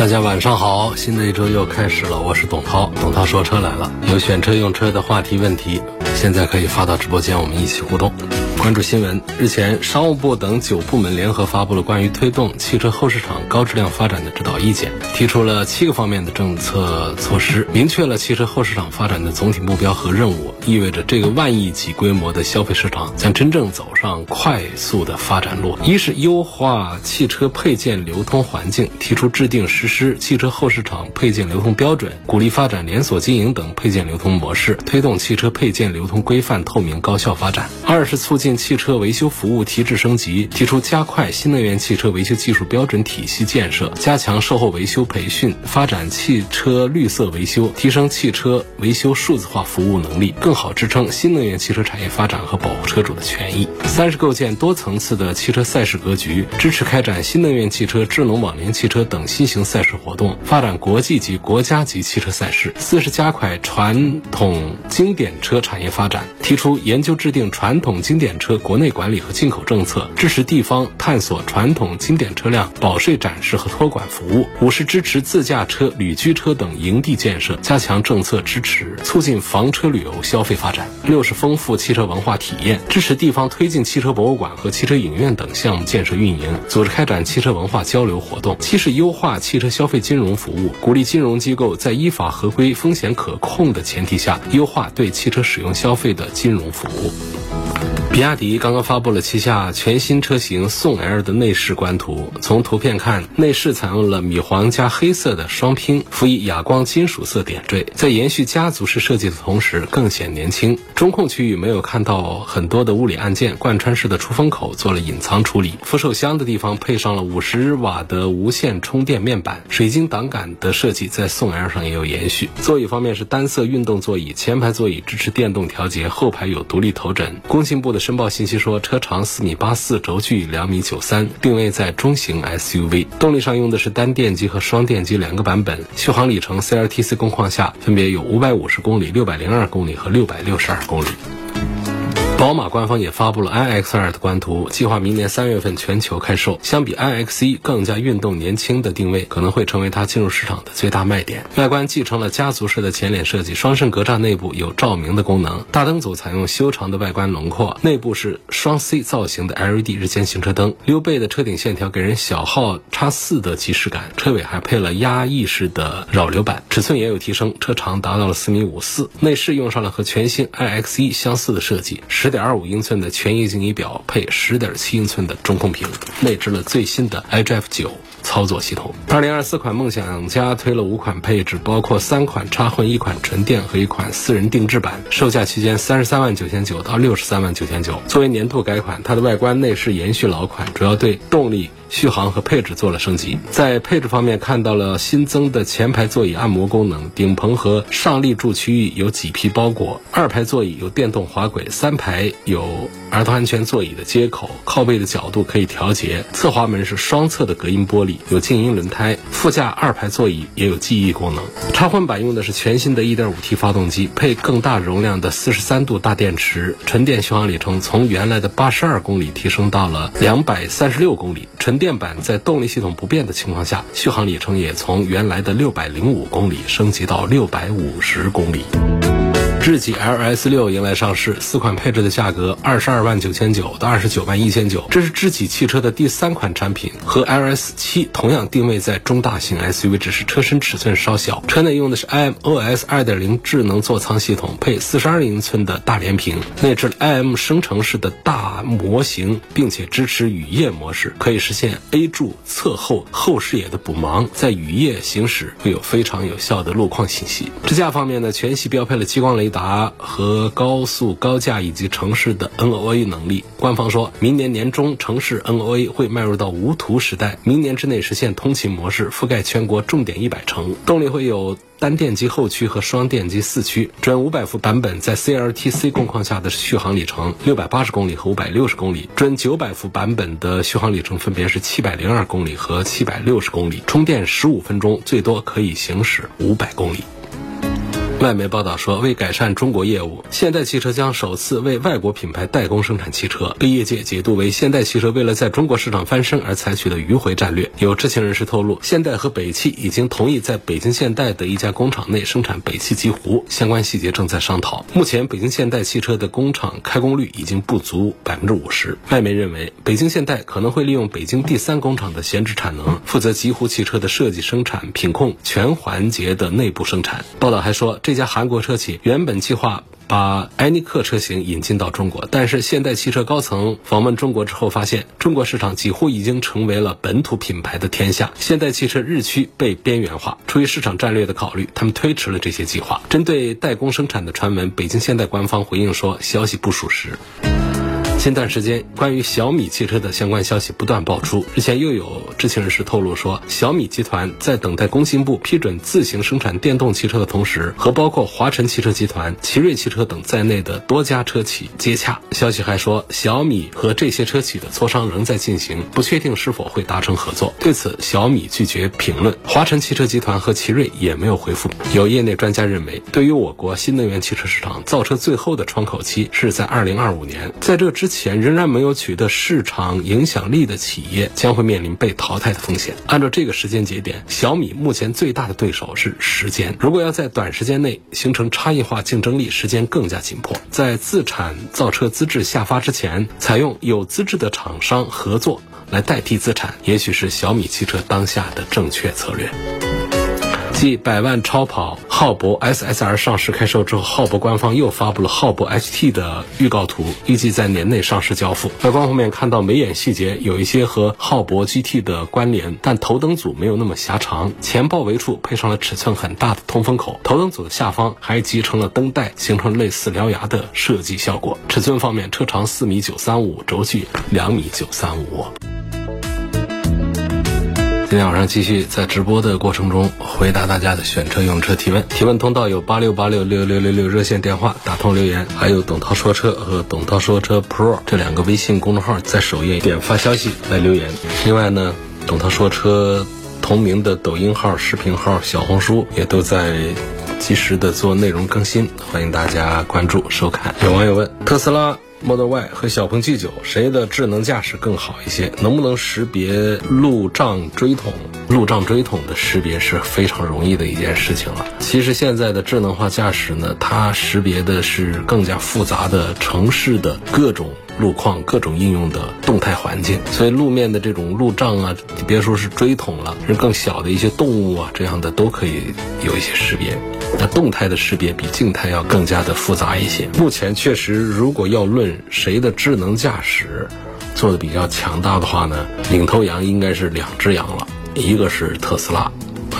大家晚上好，新的一周又开始了，我是董涛，董涛说车来了。有选车用车的话题问题，现在可以发到直播间，我们一起互动。关注新闻，日前商务部等九部门联合发布了关于推动汽车后市场高质量发展的指导意见，提出了七个方面的政策措施，明确了汽车后市场发展的总体目标和任务，意味着这个万亿级规模的消费市场将真正走上快速的发展路。一是优化汽车配件流通环境，提出制定实施汽车后市场配件流通标准，鼓励发展连锁经营等配件流通模式，推动汽车配件流通规范、透明、高效发展。二是促进汽车维修服务提质升级，提出加快新能源汽车维修技术标准体系建设，加强售后维修培训，发展汽车绿色维修，提升汽车维修数字化服务能力，更好支撑新能源汽车产业发展和保护车主的权益。三是构建多层次的汽车赛事格局，支持开展新能源汽车、智能网联汽车等新型赛事活动，发展国际级、国家级汽车赛事。四是加快传统经典车产业发展，提出研究制定传统经典车国内管理和进口政策，支持地方探索传统经典车辆保税展示和托管服务。五是支持自驾车、旅居车等营地建设，加强政策支持，促进房车旅游消费发展。六是丰富汽车文化体验，支持地方推进汽车博物馆和汽车影院等项目建设运营，组织开展汽车文化交流活动。七是优化汽车消费金融服务，鼓励金融机构在依法合规、风险可控的前提下，优化对汽车使用消费的金融服务。比亚迪刚刚发布了旗下全新车型宋 L 的内饰官图。从图片看，内饰采用了米黄加黑色的双拼，辅以哑光金属色点缀，在延续家族式设计的同时更显年轻。中控区域没有看到很多的物理按键，贯穿式的出风口做了隐藏处理。扶手箱的地方配上了五十瓦的无线充电面板，水晶挡杆的设计在宋 L 上也有延续。座椅方面是单色运动座椅，前排座椅支持电动调节，后排有独立头枕。工信部的申报信息说，车长四米八四，轴距两米九三，定位在中型 SUV。动力上用的是单电机和双电机两个版本，续航里程 CLTC 工况下分别有五百五十公里、六百零二公里和六百六十二公里。宝马官方也发布了 iX2 的官图，计划明年三月份全球开售。相比 iX1 更加运动年轻的定位，可能会成为它进入市场的最大卖点。外观继承了家族式的前脸设计，双肾格栅内部有照明的功能。大灯组采用修长的外观轮廓，内部是双 C 造型的 LED 日间行车灯。溜背的车顶线条给人小号叉四的即视感。车尾还配了压抑式的扰流板，尺寸也有提升，车长达到了四米五四。内饰用上了和全新 iX1 相似的设计，十点二五英寸的全液晶仪表配十点七英寸的中控屏，内置了最新的 iDrive 九操作系统。二零二四款梦想家推了五款配置，包括三款插混、一款纯电和一款私人定制版，售价区间三十三万九千九到六十三万九千九。作为年度改款，它的外观内饰延续老款，主要对动力。续航和配置做了升级，在配置方面看到了新增的前排座椅按摩功能，顶棚和上立柱区域有麂皮包裹，二排座椅有电动滑轨，三排有儿童安全座椅的接口，靠背的角度可以调节，侧滑门是双侧的隔音玻璃，有静音轮胎，副驾二排座椅也有记忆功能。插混版用的是全新的 1.5T 发动机，配更大容量的43度大电池，纯电续航里程从原来的82公里提升到了236公里，纯。电版在动力系统不变的情况下，续航里程也从原来的六百零五公里升级到六百五十公里。智己 LS 六迎来上市，四款配置的价格二十二万九千九到二十九万一千九。这是智己汽车的第三款产品，和 LS 七同样定位在中大型 SUV，只是车身尺寸稍小。车内用的是 iMOS 二点零智能座舱系统，配四十二英寸的大连屏，内置了 IM 生成式的大模型，并且支持雨夜模式，可以实现 A 柱侧后后视野的补盲，在雨夜行驶会有非常有效的路况信息。支架方面呢，全系标配了激光雷。达和高速高架以及城市的 NOA 能力。官方说明年年中城市 NOA 会迈入到无图时代，明年之内实现通勤模式，覆盖全国重点一百城。动力会有。单电机后驱和双电机四驱，准五百伏版本在 CLTC 工况下的续航里程六百八十公里和五百六十公里，准九百伏版本的续航里程分别是七百零二公里和七百六十公里，充电十五分钟，最多可以行驶五百公里。外媒报道说，为改善中国业务，现代汽车将首次为外国品牌代工生产汽车，被业界解读为现代汽车为了在中国市场翻身而采取的迂回战略。有知情人士透露，现代和北汽已经同意在北京现代的一家工厂内生产北汽极狐，相关细节正在商讨。目前，北京现代汽车的工厂开工率已经不足百分之五十。外媒认为，北京现代可能会利用北京第三工厂的闲置产能，负责极狐汽车的设计、生产、品控全环节的内部生产。报道还说，这这家韩国车企原本计划把埃尼克车型引进到中国，但是现代汽车高层访问中国之后发现，中国市场几乎已经成为了本土品牌的天下，现代汽车日趋被边缘化。出于市场战略的考虑，他们推迟了这些计划。针对代工生产的传闻，北京现代官方回应说，消息不属实。近段时间，关于小米汽车的相关消息不断爆出。日前又有知情人士透露说，小米集团在等待工信部批准自行生产电动汽车的同时，和包括华晨汽车集团、奇瑞汽车等在内的多家车企接洽。消息还说，小米和这些车企的磋商仍在进行，不确定是否会达成合作。对此，小米拒绝评论，华晨汽车集团和奇瑞也没有回复。有业内专家认为，对于我国新能源汽车市场造车最后的窗口期是在二零二五年，在这之前仍然没有取得市场影响力的企业将会面临被淘汰的风险。按照这个时间节点，小米目前最大的对手是时间。如果要在短时间内形成差异化竞争力，时间更加紧迫。在自产造车资质下发之前，采用有资质的厂商合作来代替自产，也许是小米汽车当下的正确策略。继百万超跑浩博 SSR 上市开售之后，浩博官方又发布了浩博 HT 的预告图，预计在年内上市交付。外观方面看到眉眼细节有一些和浩博 GT 的关联，但头灯组没有那么狭长，前包围处配上了尺寸很大的通风口，头灯组的下方还集成了灯带，形成类似獠牙的设计效果。尺寸方面，车长四米九三五，轴距两米九三五。今天晚上继续在直播的过程中回答大家的选车用车提问，提问通道有八六八六六六六六热线电话打通留言，还有董涛说车和董涛说车 Pro 这两个微信公众号在首页点发消息来留言。另外呢，董涛说车同名的抖音号、视频号、小红书也都在及时的做内容更新，欢迎大家关注收看。有网友问特斯拉。Model Y 和小鹏 G9 谁的智能驾驶更好一些？能不能识别路障锥桶？路障锥桶的识别是非常容易的一件事情了。其实现在的智能化驾驶呢，它识别的是更加复杂的城市的各种路况、各种应用的动态环境。所以路面的这种路障啊，别说是锥桶了，是更小的一些动物啊，这样的都可以有一些识别。那动态的识别比静态要更加的复杂一些。目前确实，如果要论谁的智能驾驶做的比较强大的话呢，领头羊应该是两只羊了，一个是特斯拉，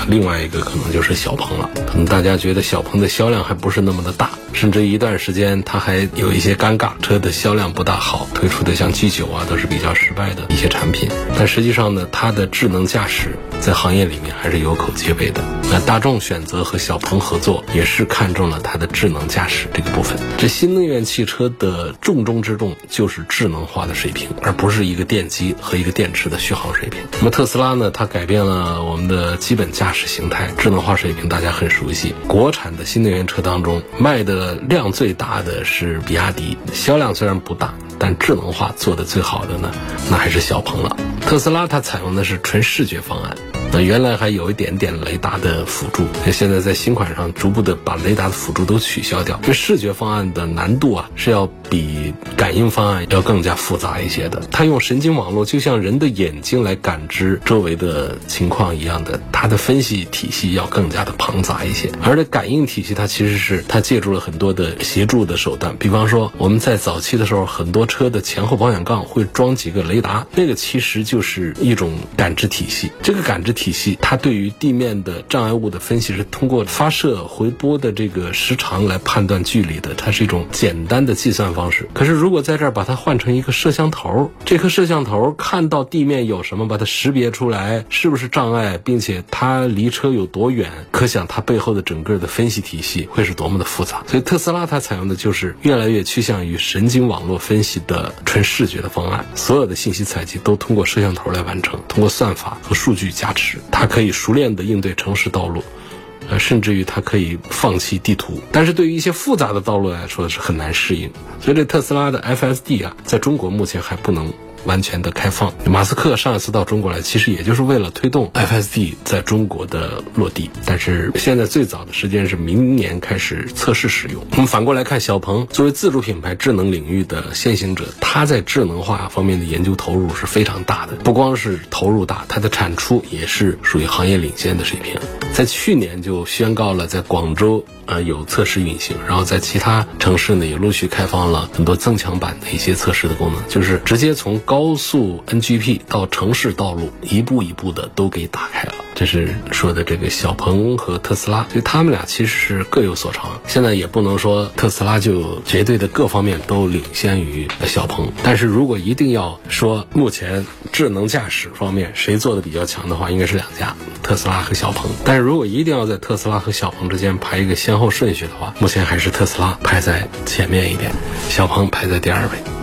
另外一个可能就是小鹏了。可能大家觉得小鹏的销量还不是那么的大。甚至一段时间，它还有一些尴尬，车的销量不大好，推出的像 G9 啊都是比较失败的一些产品。但实际上呢，它的智能驾驶在行业里面还是有口皆碑的。那大众选择和小鹏合作，也是看中了它的智能驾驶这个部分。这新能源汽车的重中之重就是智能化的水平，而不是一个电机和一个电池的续航水平。那么特斯拉呢，它改变了我们的基本驾驶形态，智能化水平大家很熟悉。国产的新能源车当中卖的。量最大的是比亚迪，销量虽然不大，但智能化做的最好的呢，那还是小鹏了。特斯拉它采用的是纯视觉方案。那原来还有一点点雷达的辅助，那现在在新款上逐步的把雷达的辅助都取消掉。这视觉方案的难度啊，是要比感应方案要更加复杂一些的。它用神经网络，就像人的眼睛来感知周围的情况一样的，它的分系体系要更加的庞杂一些。而这感应体系，它其实是它借助了很多的协助的手段，比方说我们在早期的时候，很多车的前后保险杠会装几个雷达，那个其实就是一种感知体系。这个感知体系，它对于地面的障碍物的分析是通过发射回波的这个时长来判断距离的，它是一种简单的计算方式。可是如果在这儿把它换成一个摄像头，这颗摄像头看到地面有什么，把它识别出来是不是障碍，并且它离车有多远，可想它背后的整个的分析体系会是多么的复杂。所以特斯拉它采用的就是越来越趋向于神经网络分析的纯视觉的方案，所有的信息采集都通过摄像头来完成，通过算法和数据加持，它可以熟练的应对城市道路。呃，甚至于它可以放弃地图，但是对于一些复杂的道路来说是很难适应，所以这特斯拉的 FSD 啊，在中国目前还不能。完全的开放。马斯克上一次到中国来，其实也就是为了推动 FSD 在中国的落地。但是现在最早的时间是明年开始测试使用。我们反过来看，小鹏作为自主品牌智能领域的先行者，它在智能化方面的研究投入是非常大的。不光是投入大，它的产出也是属于行业领先的水平。在去年就宣告了在广州。呃，有测试运行，然后在其他城市呢也陆续开放了很多增强版的一些测试的功能，就是直接从高速 NGP 到城市道路一步一步的都给打开了。这是说的这个小鹏和特斯拉，所以他们俩其实是各有所长。现在也不能说特斯拉就绝对的各方面都领先于小鹏，但是如果一定要说目前智能驾驶方面谁做的比较强的话，应该是两家，特斯拉和小鹏。但是如果一定要在特斯拉和小鹏之间排一个先后顺序的话，目前还是特斯拉排在前面一点，小鹏排在第二位。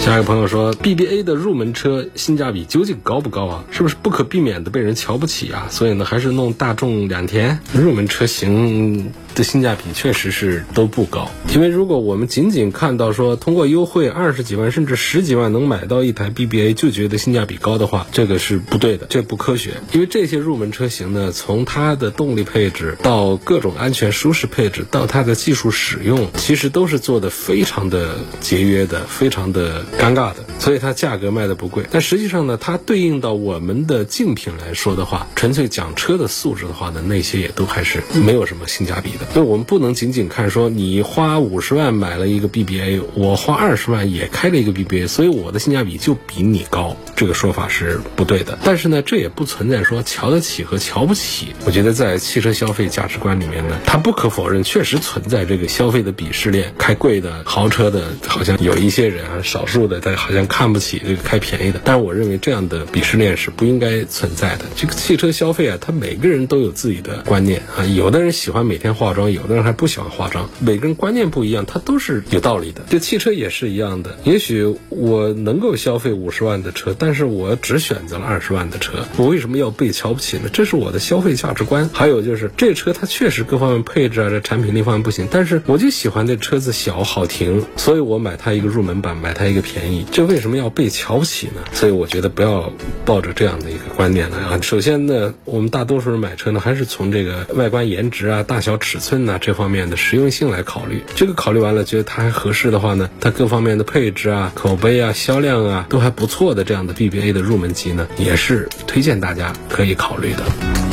下一个朋友说，BBA 的入门车性价比究竟高不高啊？是不是不可避免的被人瞧不起啊？所以呢，还是弄大众两天入门车型。的性价比确实是都不高，因为如果我们仅仅看到说通过优惠二十几万甚至十几万能买到一台 BBA 就觉得性价比高的话，这个是不对的，这不科学。因为这些入门车型呢，从它的动力配置到各种安全舒适配置，到它的技术使用，其实都是做的非常的节约的，非常的尴尬的，所以它价格卖的不贵。但实际上呢，它对应到我们的竞品来说的话，纯粹讲车的素质的话呢，那些也都还是没有什么性价比。那我们不能仅仅看说你花五十万买了一个 BBA，我花二十万也开了一个 BBA，所以我的性价比就比你高，这个说法是不对的。但是呢，这也不存在说瞧得起和瞧不起。我觉得在汽车消费价值观里面呢，它不可否认确实存在这个消费的鄙视链。开贵的豪车的，好像有一些人啊，少数的他好像看不起这个开便宜的。但是我认为这样的鄙视链是不应该存在的。这个汽车消费啊，他每个人都有自己的观念啊，有的人喜欢每天化妆。有的人还不喜欢化妆，每个人观念不一样，它都是有道理的。这汽车也是一样的，也许我能够消费五十万的车，但是我只选择了二十万的车，我为什么要被瞧不起呢？这是我的消费价值观。还有就是这车它确实各方面配置啊，这产品力方面不行，但是我就喜欢这车子小好停，所以我买它一个入门版，买它一个便宜，这为什么要被瞧不起呢？所以我觉得不要抱着这样的一个观念来啊。首先呢，我们大多数人买车呢，还是从这个外观颜值啊、大小尺寸。呐这方面的实用性来考虑，这个考虑完了，觉得它还合适的话呢，它各方面的配置啊、口碑啊、销量啊都还不错的这样的 BBA 的入门级呢，也是推荐大家可以考虑的。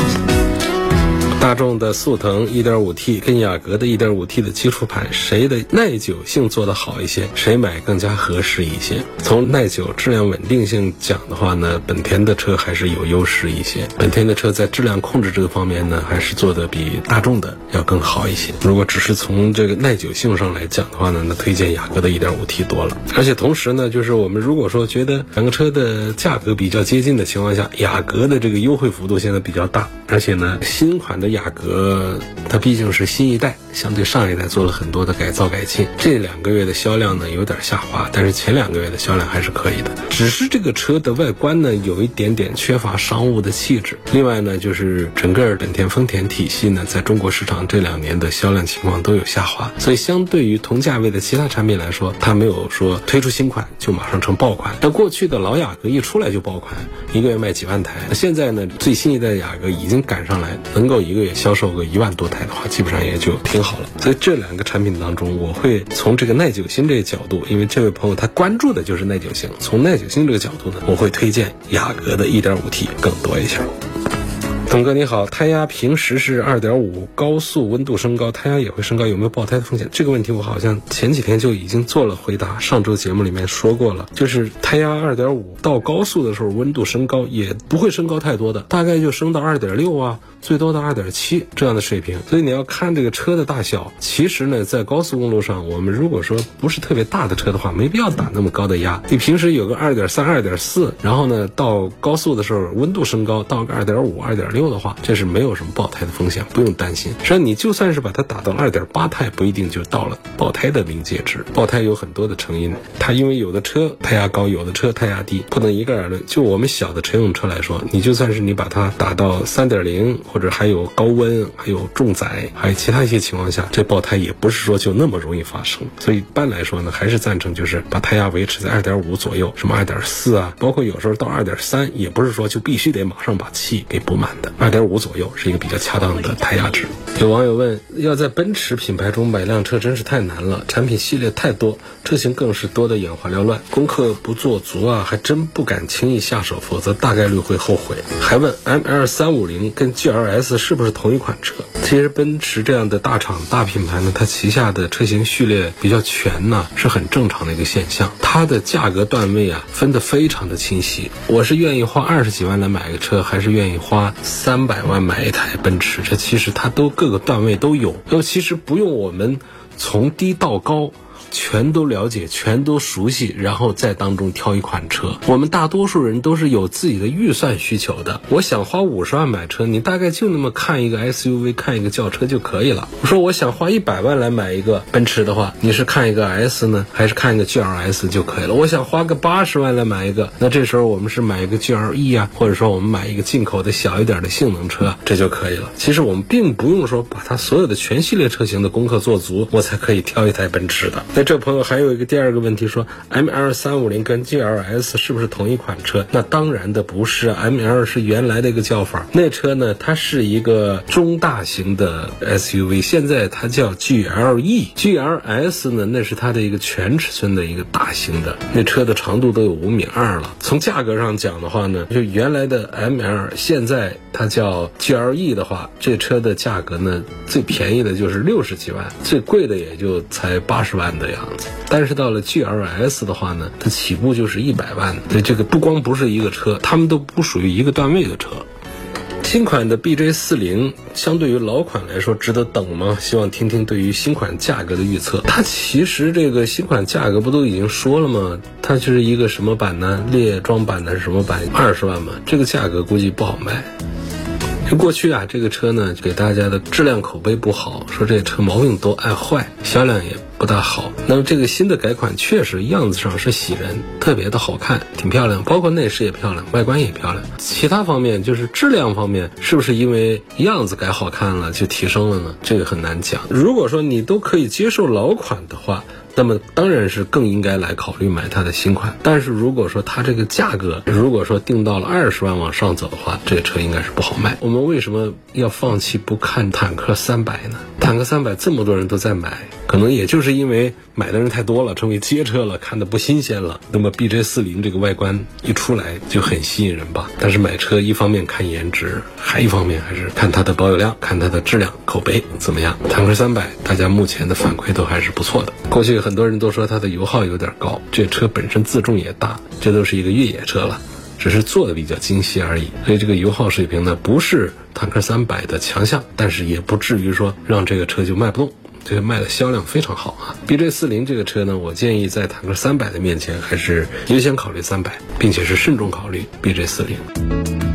大众的速腾 1.5T 跟雅阁的 1.5T 的基础版，谁的耐久性做得好一些，谁买更加合适一些？从耐久、质量稳定性讲的话呢，本田的车还是有优势一些。本田的车在质量控制这个方面呢，还是做得比大众的要更好一些。如果只是从这个耐久性上来讲的话呢，那推荐雅阁的 1.5T 多了。而且同时呢，就是我们如果说觉得两个车的价格比较接近的情况下，雅阁的这个优惠幅度现在比较大，而且呢，新款的雅。雅阁它毕竟是新一代，相对上一代做了很多的改造改进。这两个月的销量呢有点下滑，但是前两个月的销量还是可以的。只是这个车的外观呢有一点点缺乏商务的气质。另外呢，就是整个本田丰田体系呢在中国市场这两年的销量情况都有下滑，所以相对于同价位的其他产品来说，它没有说推出新款就马上成爆款。那过去的老雅阁一出来就爆款，一个月卖几万台。现在呢，最新一代雅阁已经赶上来，能够一个月月。销售个一万多台的话，基本上也就挺好了。所以这两个产品当中，我会从这个耐久性这个角度，因为这位朋友他关注的就是耐久性，从耐久性这个角度呢，我会推荐雅阁的 1.5T 更多一些。董哥你好，胎压平时是二点五，高速温度升高，胎压也会升高，有没有爆胎的风险？这个问题我好像前几天就已经做了回答，上周节目里面说过了，就是胎压二点五到高速的时候，温度升高也不会升高太多的，大概就升到二点六啊。最多到二点七这样的水平，所以你要看这个车的大小。其实呢，在高速公路上，我们如果说不是特别大的车的话，没必要打那么高的压。你平时有个二点三、二点四，然后呢，到高速的时候温度升高到个二点五、二点六的话，这是没有什么爆胎的风险，不用担心。实际上，你就算是把它打到二点八胎，不一定就到了爆胎的临界值。爆胎有很多的成因，它因为有的车胎压高，有的车胎压低，不能一概而论。就我们小的乘用车来说，你就算是你把它打到三点零。或者还有高温，还有重载，还有其他一些情况下，这爆胎也不是说就那么容易发生。所以一般来说呢，还是赞成就是把胎压维持在二点五左右，什么二点四啊，包括有时候到二点三，也不是说就必须得马上把气给补满的。二点五左右是一个比较恰当的胎压值。有网友问，要在奔驰品牌中买辆车真是太难了，产品系列太多，车型更是多的眼花缭乱，功课不做足啊，还真不敢轻易下手，否则大概率会后悔。还问 M L 三五零跟 G L L S 是不是同一款车？其实奔驰这样的大厂大品牌呢，它旗下的车型序列比较全呢，是很正常的一个现象。它的价格段位啊分得非常的清晰。我是愿意花二十几万来买个车，还是愿意花三百万买一台奔驰？这其实它都各个段位都有。那其实不用我们从低到高。全都了解，全都熟悉，然后在当中挑一款车。我们大多数人都是有自己的预算需求的。我想花五十万买车，你大概就那么看一个 SUV，看一个轿车就可以了。我说我想花一百万来买一个奔驰的话，你是看一个 S 呢，还是看一个 GLS 就可以了？我想花个八十万来买一个，那这时候我们是买一个 GLE 啊，或者说我们买一个进口的小一点的性能车，这就可以了。其实我们并不用说把它所有的全系列车型的功课做足，我才可以挑一台奔驰的。那这朋友还有一个第二个问题，说 M L 三五零跟 G L S 是不是同一款车？那当然的不是，M L 是原来的一个叫法，那车呢，它是一个中大型的 S U V，现在它叫 G L E，G L S 呢，那是它的一个全尺寸的一个大型的，那车的长度都有五米二了。从价格上讲的话呢，就原来的 M L，现在它叫 G L E 的话，这车的价格呢，最便宜的就是六十几万，最贵的也就才八十万的的样子。但是到了 G L S 的话呢，它起步就是一百万，对这个不光不是一个车，他们都不属于一个段位的车。新款的 B J 四零相对于老款来说值得等吗？希望听听对于新款价格的预测。它其实这个新款价格不都已经说了吗？它就是一个什么版呢？列装版的是什么版？二十万嘛，这个价格估计不好卖。就过去啊，这个车呢给大家的质量口碑不好，说这车毛病多爱坏，销量也不大好。那么这个新的改款确实样子上是喜人，特别的好看，挺漂亮，包括内饰也漂亮，外观也漂亮。其他方面就是质量方面，是不是因为样子改好看了就提升了呢？这个很难讲。如果说你都可以接受老款的话。那么当然是更应该来考虑买它的新款，但是如果说它这个价格，如果说定到了二十万往上走的话，这个车应该是不好卖。我们为什么要放弃不看坦克三百呢？坦克三百这么多人都在买。可能也就是因为买的人太多了，成为街车了，看的不新鲜了。那么 B J 四零这个外观一出来就很吸引人吧。但是买车一方面看颜值，还一方面还是看它的保有量，看它的质量、口碑怎么样。坦克三百，大家目前的反馈都还是不错的。过去很多人都说它的油耗有点高，这车本身自重也大，这都是一个越野车了，只是做的比较精细而已。所以这个油耗水平呢，不是坦克三百的强项，但是也不至于说让这个车就卖不动。这个卖的销量非常好啊！B J 四零这个车呢，我建议在坦克三百的面前，还是优先考虑三百，并且是慎重考虑 B J 四零。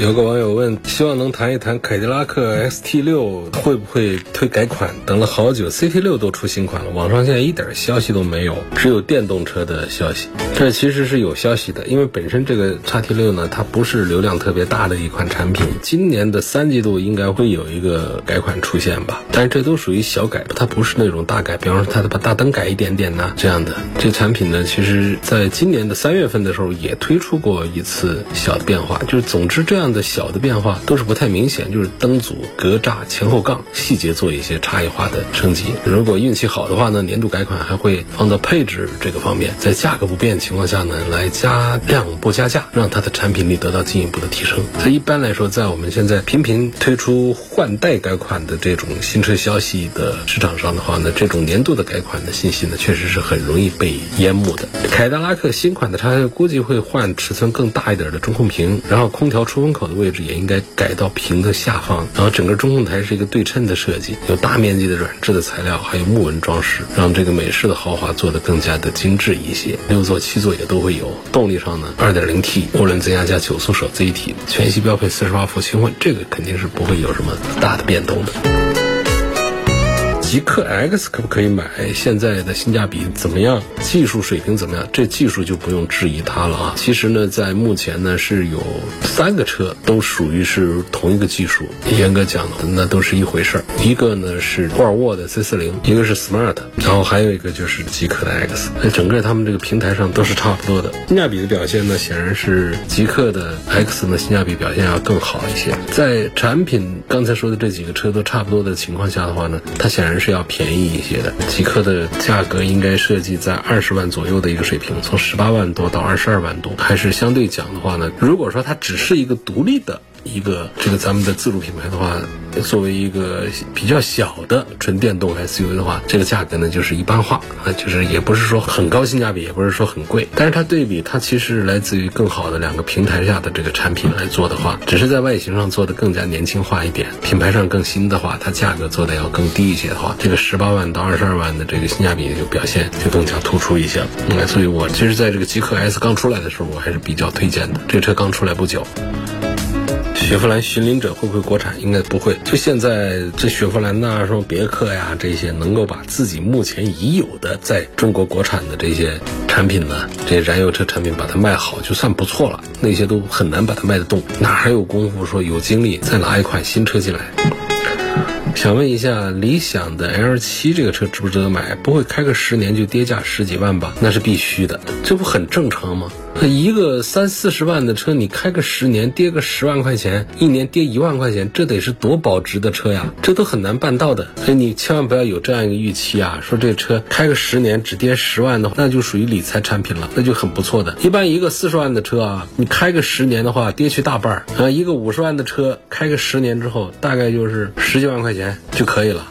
有个网友问，希望能谈一谈凯迪拉克 XT 六会不会推改款？等了好久，CT 六都出新款了，网上现在一点消息都没有，只有电动车的消息。这其实是有消息的，因为本身这个叉 T 六呢，它不是流量特别大的一款产品，今年的三季度应该会有一个改款出现吧。但是这都属于小改，它不是那种大改，比方说它把大灯改一点点呐这样的。这产品呢，其实在今年的三月份的时候也推出过一次小的变化，就是总之这样。样的小的变化都是不太明显，就是灯组、格栅、前后杠细节做一些差异化的升级。如果运气好的话呢，年度改款还会放到配置这个方面，在价格不变情况下呢，来加量不加价，让它的产品力得到进一步的提升。所以一般来说，在我们现在频频推出换代改款的这种新车消息的市场上的话呢，这种年度的改款的信息呢，确实是很容易被淹没的。凯迪拉克新款的叉估计会换尺寸更大一点的中控屏，然后空调出风口口的位置也应该改到屏的下方，然后整个中控台是一个对称的设计，有大面积的软质的材料，还有木纹装饰，让这个美式的豪华做得更加的精致一些。六座、七座也都会有。动力上呢，2.0T 涡轮增压加九速手自一体，全系标配48伏轻混，这个肯定是不会有什么大的变动的。极客 X 可不可以买？现在的性价比怎么样？技术水平怎么样？这技术就不用质疑它了啊。其实呢，在目前呢是有三个车都属于是同一个技术，严格讲的那都是一回事儿。一个呢是沃尔沃的 C40，一个是 Smart，然后还有一个就是极客的 X。那整个他们这个平台上都是差不多的。性价比的表现呢，显然是极客的 X 呢性价比表现要更好一些。在产品刚才说的这几个车都差不多的情况下的话呢，它显然。是要便宜一些的，极客的价格应该设计在二十万左右的一个水平，从十八万多到二十二万多，还是相对讲的话呢，如果说它只是一个独立的。一个这个咱们的自主品牌的话，作为一个比较小的纯电动 SUV 的话，这个价格呢就是一般化啊，就是也不是说很高性价比，也不是说很贵。但是它对比它其实来自于更好的两个平台下的这个产品来做的话，只是在外形上做的更加年轻化一点，品牌上更新的话，它价格做的要更低一些的话，这个十八万到二十二万的这个性价比就表现就更加突出一些了。嗯，所以我其实在这个极客 S 刚出来的时候，我还是比较推荐的。这车刚出来不久。雪佛兰巡领者会不会国产？应该不会。就现在这雪佛兰呐，什么别克呀，这些能够把自己目前已有的在中国国产的这些产品呢，这些燃油车产品把它卖好，就算不错了。那些都很难把它卖得动，哪还有功夫说有精力再拿一款新车进来？想问一下，理想的 L7 这个车值不值得买？不会开个十年就跌价十几万吧？那是必须的，这不很正常吗？一个三四十万的车，你开个十年跌个十万块钱，一年跌一万块钱，这得是多保值的车呀！这都很难办到的，所以你千万不要有这样一个预期啊，说这车开个十年只跌十万的话，那就属于理财产品了，那就很不错的。一般一个四十万的车啊，你开个十年的话，跌去大半儿啊。一个五十万的车开个十年之后，大概就是十几万块钱就可以了。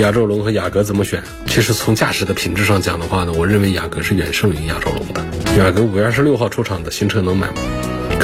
亚洲龙和雅阁怎么选？其实从驾驶的品质上讲的话呢，我认为雅阁是远胜于亚洲龙的。雅阁五月二十六号出厂的新车能买吗？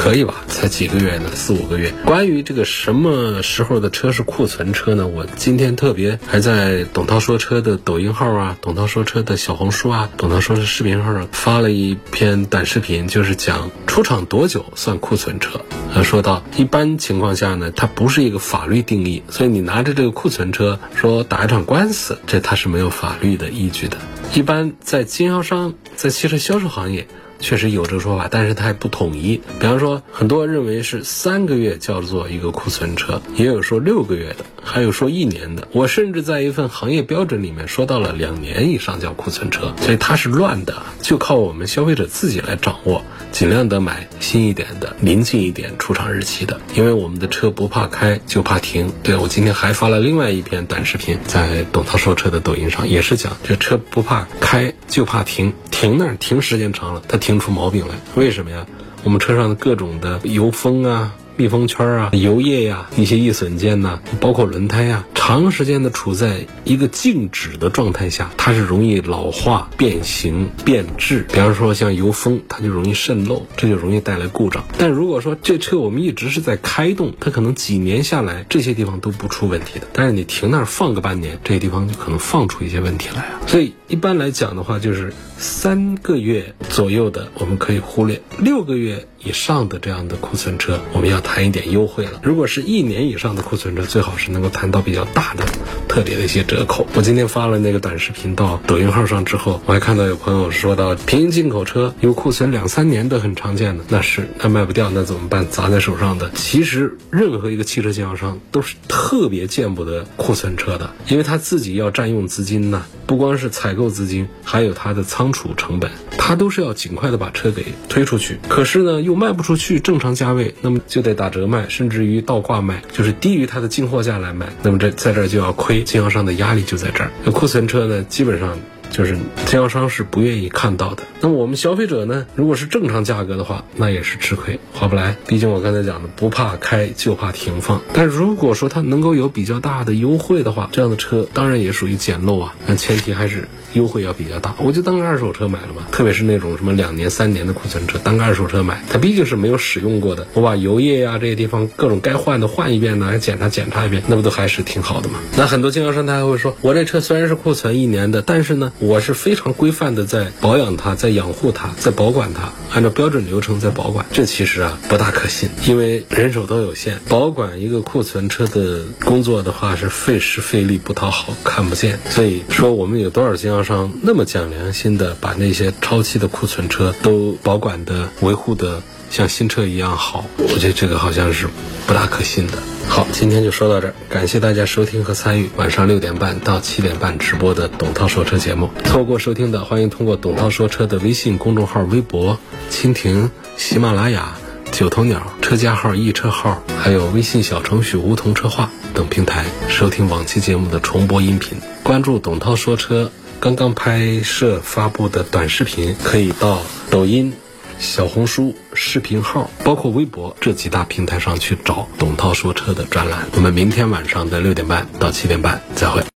可以吧，才几个月呢，四五个月。关于这个什么时候的车是库存车呢？我今天特别还在董涛说车的抖音号啊，董涛说车的小红书啊，董涛说的视频号上发了一篇短视频，就是讲出厂多久算库存车。他说到，一般情况下呢，它不是一个法律定义，所以你拿着这个库存车说打一场官司，这它是没有法律的依据的。一般在经销商在汽车销售行业。确实有这个说法，但是它还不统一。比方说，很多认为是三个月叫做一个库存车，也有说六个月的，还有说一年的。我甚至在一份行业标准里面说到了两年以上叫库存车，所以它是乱的，就靠我们消费者自己来掌握，尽量的买新一点的、临近一点出厂日期的。因为我们的车不怕开，就怕停。对我今天还发了另外一篇短视频，在董涛说车的抖音上，也是讲这车不怕开，就怕停。停那儿停时间长了，它停出毛病来。为什么呀？我们车上的各种的油封啊。密封圈啊，油液呀，一些易损件呐，包括轮胎呀，长时间的处在一个静止的状态下，它是容易老化、变形、变质。比方说像油封，它就容易渗漏，这就容易带来故障。但如果说这车我们一直是在开动，它可能几年下来这些地方都不出问题的。但是你停那儿放个半年，这些地方就可能放出一些问题来啊。所以一般来讲的话，就是三个月左右的我们可以忽略，六个月。以上的这样的库存车，我们要谈一点优惠了。如果是一年以上的库存车，最好是能够谈到比较大的、特别的一些折扣。我今天发了那个短视频到抖音号上之后，我还看到有朋友说到，平行进口车有库存两三年的很常见的，那是那卖不掉，那怎么办？砸在手上的。其实任何一个汽车经销商都是特别见不得库存车的，因为他自己要占用资金呢，不光是采购资金，还有他的仓储成本，他都是要尽快的把车给推出去。可是呢，又卖不出去正常价位，那么就得打折卖，甚至于倒挂卖，就是低于它的进货价来卖。那么这在这儿就要亏，经销商的压力就在这儿。那库存车呢，基本上。就是经销商是不愿意看到的。那么我们消费者呢？如果是正常价格的话，那也是吃亏，划不来。毕竟我刚才讲的，不怕开就怕停放。但如果说它能够有比较大的优惠的话，这样的车当然也属于捡漏啊。那前提还是优惠要比较大。我就当个二手车买了嘛。特别是那种什么两年、三年的库存车，当个二手车买，它毕竟是没有使用过的。我把油液呀这些地方各种该换的换一遍呢，检查检查一遍，那不都还是挺好的嘛？那很多经销商他还会说，我这车虽然是库存一年的，但是呢。我是非常规范的在保养它，在养护它，在保管它，按照标准流程在保管。这其实啊不大可信，因为人手都有限，保管一个库存车的工作的话是费时费力不讨好，看不见。所以说我们有多少经销商那么讲良心的把那些超期的库存车都保管的维护的像新车一样好？我觉得这个好像是不大可信的。好，今天就说到这儿，感谢大家收听和参与晚上六点半到七点半直播的董涛说车节目。错过收听的，欢迎通过董涛说车的微信公众号、微博、蜻蜓、喜马拉雅、九头鸟车家号、易车号，还有微信小程序梧桐车话等平台收听往期节目的重播音频。关注董涛说车刚刚拍摄发布的短视频，可以到抖音。小红书视频号，包括微博这几大平台上去找董涛说车的专栏。我们明天晚上的六点半到七点半再会。